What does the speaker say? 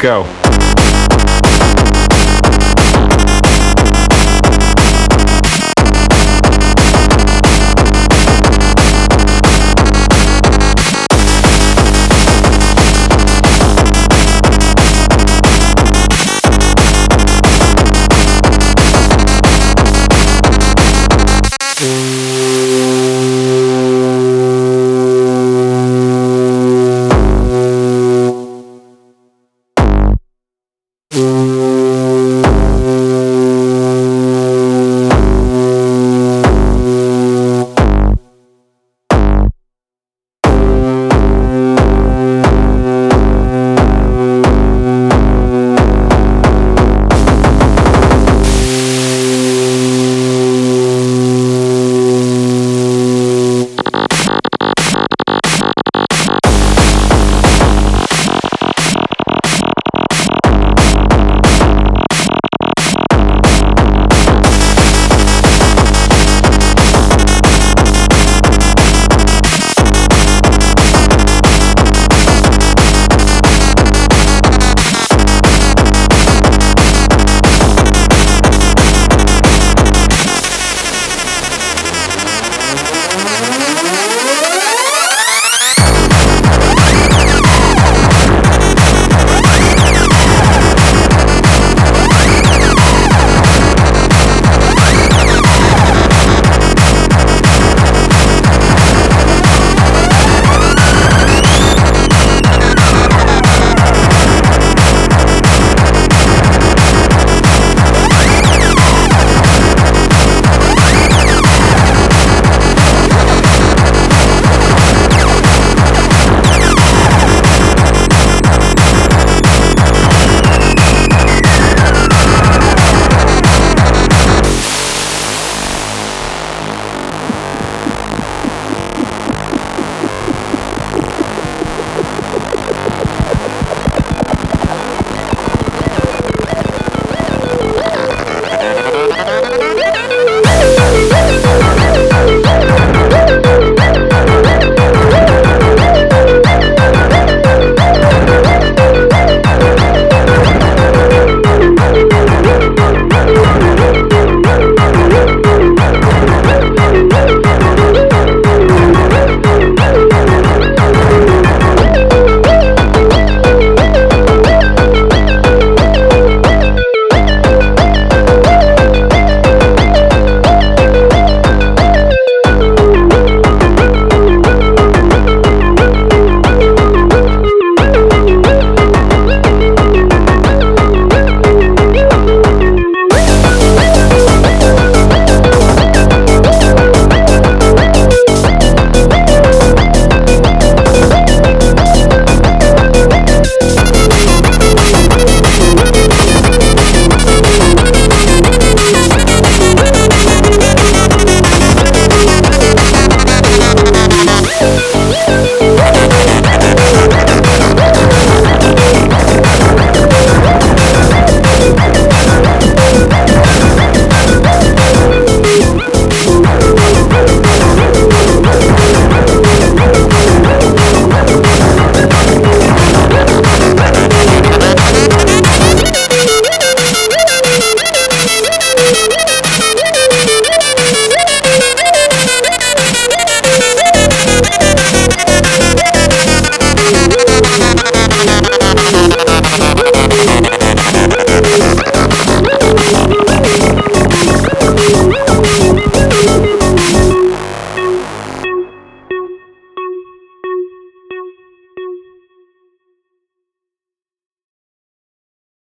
go.